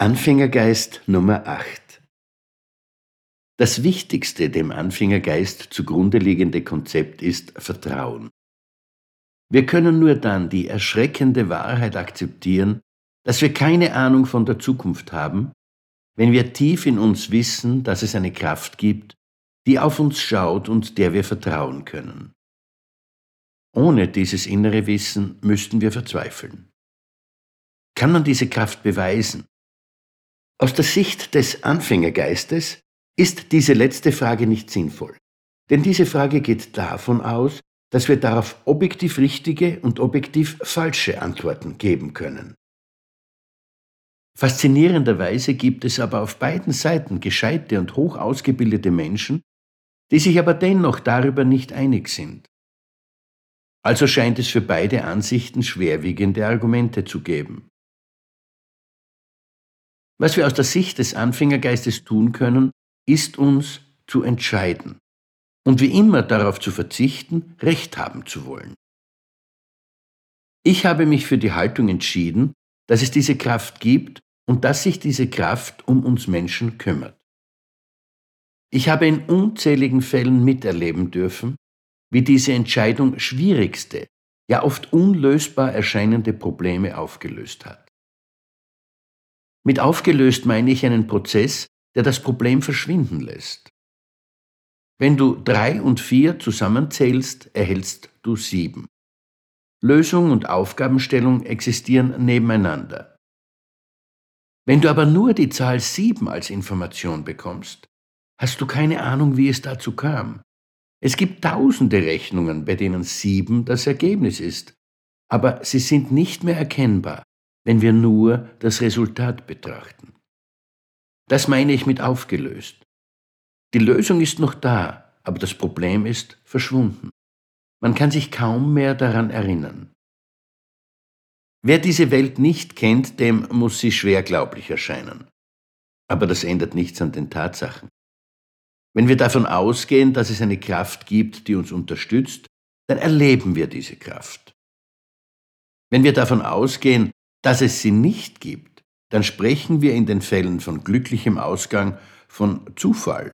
Anfängergeist Nummer 8 Das wichtigste dem Anfängergeist zugrunde liegende Konzept ist Vertrauen. Wir können nur dann die erschreckende Wahrheit akzeptieren, dass wir keine Ahnung von der Zukunft haben, wenn wir tief in uns wissen, dass es eine Kraft gibt, die auf uns schaut und der wir vertrauen können. Ohne dieses innere Wissen müssten wir verzweifeln. Kann man diese Kraft beweisen? Aus der Sicht des Anfängergeistes ist diese letzte Frage nicht sinnvoll. Denn diese Frage geht davon aus, dass wir darauf objektiv richtige und objektiv falsche Antworten geben können. Faszinierenderweise gibt es aber auf beiden Seiten gescheite und hoch ausgebildete Menschen, die sich aber dennoch darüber nicht einig sind. Also scheint es für beide Ansichten schwerwiegende Argumente zu geben. Was wir aus der Sicht des Anfängergeistes tun können, ist uns zu entscheiden und wie immer darauf zu verzichten, Recht haben zu wollen. Ich habe mich für die Haltung entschieden, dass es diese Kraft gibt und dass sich diese Kraft um uns Menschen kümmert. Ich habe in unzähligen Fällen miterleben dürfen, wie diese Entscheidung schwierigste, ja oft unlösbar erscheinende Probleme aufgelöst hat. Mit aufgelöst meine ich einen Prozess, der das Problem verschwinden lässt. Wenn du drei und vier zusammenzählst, erhältst du sieben. Lösung und Aufgabenstellung existieren nebeneinander. Wenn du aber nur die Zahl sieben als Information bekommst, hast du keine Ahnung, wie es dazu kam. Es gibt tausende Rechnungen, bei denen sieben das Ergebnis ist, aber sie sind nicht mehr erkennbar, wenn wir nur das Resultat betrachten. Das meine ich mit aufgelöst. Die Lösung ist noch da, aber das Problem ist verschwunden. Man kann sich kaum mehr daran erinnern. Wer diese Welt nicht kennt, dem muss sie schwer glaublich erscheinen. Aber das ändert nichts an den Tatsachen. Wenn wir davon ausgehen, dass es eine Kraft gibt, die uns unterstützt, dann erleben wir diese Kraft. Wenn wir davon ausgehen, dass es sie nicht gibt, dann sprechen wir in den Fällen von glücklichem Ausgang von Zufall,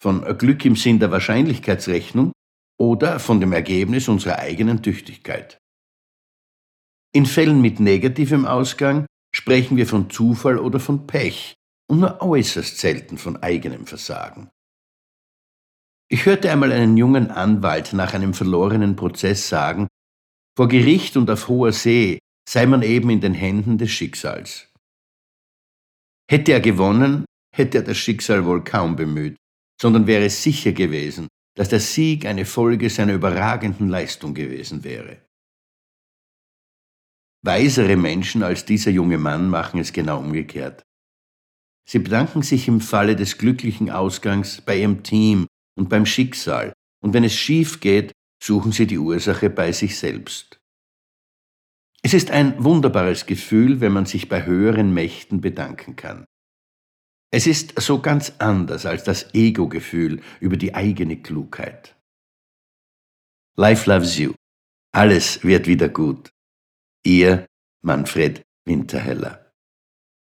von Glück im Sinn der Wahrscheinlichkeitsrechnung oder von dem Ergebnis unserer eigenen Tüchtigkeit. In Fällen mit negativem Ausgang sprechen wir von Zufall oder von Pech und nur äußerst selten von eigenem Versagen. Ich hörte einmal einen jungen Anwalt nach einem verlorenen Prozess sagen, vor Gericht und auf hoher See sei man eben in den Händen des Schicksals. Hätte er gewonnen, hätte er das Schicksal wohl kaum bemüht, sondern wäre sicher gewesen, dass der Sieg eine Folge seiner überragenden Leistung gewesen wäre. Weisere Menschen als dieser junge Mann machen es genau umgekehrt. Sie bedanken sich im Falle des glücklichen Ausgangs bei ihrem Team und beim Schicksal, und wenn es schief geht, suchen sie die Ursache bei sich selbst. Es ist ein wunderbares Gefühl, wenn man sich bei höheren Mächten bedanken kann. Es ist so ganz anders als das Ego-Gefühl über die eigene Klugheit. Life loves you. Alles wird wieder gut. Ihr Manfred Winterheller.